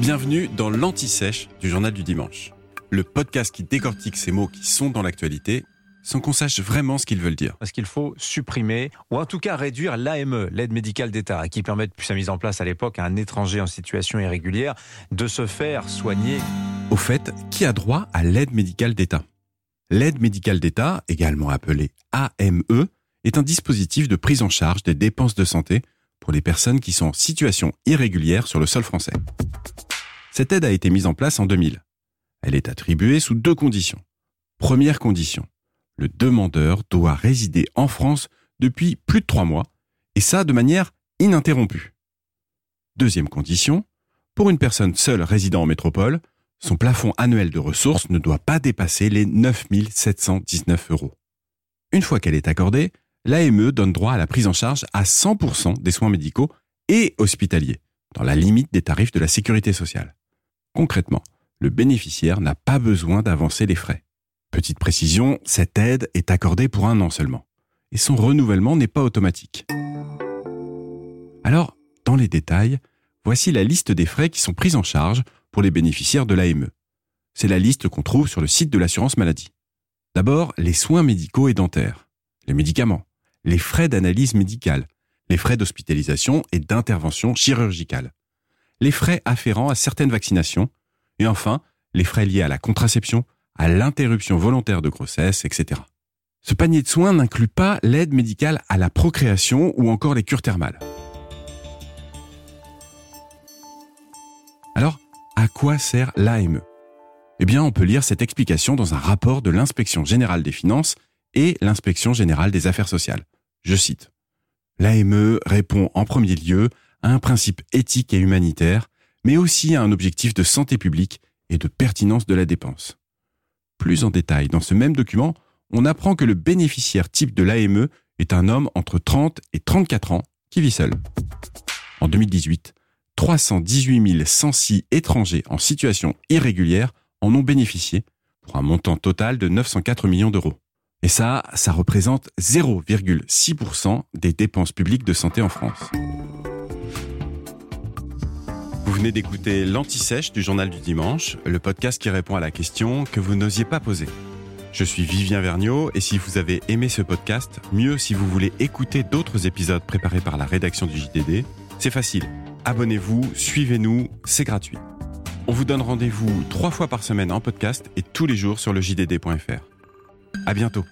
Bienvenue dans l'Anti-Sèche du Journal du Dimanche, le podcast qui décortique ces mots qui sont dans l'actualité sans qu'on sache vraiment ce qu'ils veulent dire. Parce qu'il faut supprimer, ou en tout cas réduire l'AME, l'aide médicale d'État, qui permet depuis sa mise en place à l'époque à un étranger en situation irrégulière de se faire soigner. Au fait, qui a droit à l'aide médicale d'État? L'aide médicale d'État, également appelée AME, est un dispositif de prise en charge des dépenses de santé pour les personnes qui sont en situation irrégulière sur le sol français. Cette aide a été mise en place en 2000. Elle est attribuée sous deux conditions. Première condition, le demandeur doit résider en France depuis plus de trois mois, et ça de manière ininterrompue. Deuxième condition, pour une personne seule résidant en métropole, son plafond annuel de ressources ne doit pas dépasser les 9 719 euros. Une fois qu'elle est accordée, l'AME donne droit à la prise en charge à 100% des soins médicaux et hospitaliers, dans la limite des tarifs de la sécurité sociale. Concrètement, le bénéficiaire n'a pas besoin d'avancer les frais. Petite précision, cette aide est accordée pour un an seulement, et son renouvellement n'est pas automatique. Alors, dans les détails, voici la liste des frais qui sont pris en charge pour les bénéficiaires de l'AME. C'est la liste qu'on trouve sur le site de l'assurance maladie. D'abord, les soins médicaux et dentaires, les médicaments, les frais d'analyse médicale, les frais d'hospitalisation et d'intervention chirurgicale, les frais afférents à certaines vaccinations, et enfin les frais liés à la contraception, à l'interruption volontaire de grossesse, etc. Ce panier de soins n'inclut pas l'aide médicale à la procréation ou encore les cures thermales. Alors, à quoi sert l'AME Eh bien, on peut lire cette explication dans un rapport de l'inspection générale des finances et l'inspection générale des affaires sociales. Je cite. L'AME répond en premier lieu à un principe éthique et humanitaire, mais aussi à un objectif de santé publique et de pertinence de la dépense. Plus en détail, dans ce même document, on apprend que le bénéficiaire type de l'AME est un homme entre 30 et 34 ans qui vit seul. En 2018, 318 106 étrangers en situation irrégulière en ont bénéficié pour un montant total de 904 millions d'euros. Et ça, ça représente 0,6% des dépenses publiques de santé en France. Vous venez d'écouter l'Anti-Sèche du Journal du Dimanche, le podcast qui répond à la question que vous n'osiez pas poser. Je suis Vivien Vergniaud et si vous avez aimé ce podcast, mieux si vous voulez écouter d'autres épisodes préparés par la rédaction du JDD, c'est facile. Abonnez-vous, suivez-nous, c'est gratuit. On vous donne rendez-vous trois fois par semaine en podcast et tous les jours sur le JDD.fr. À bientôt.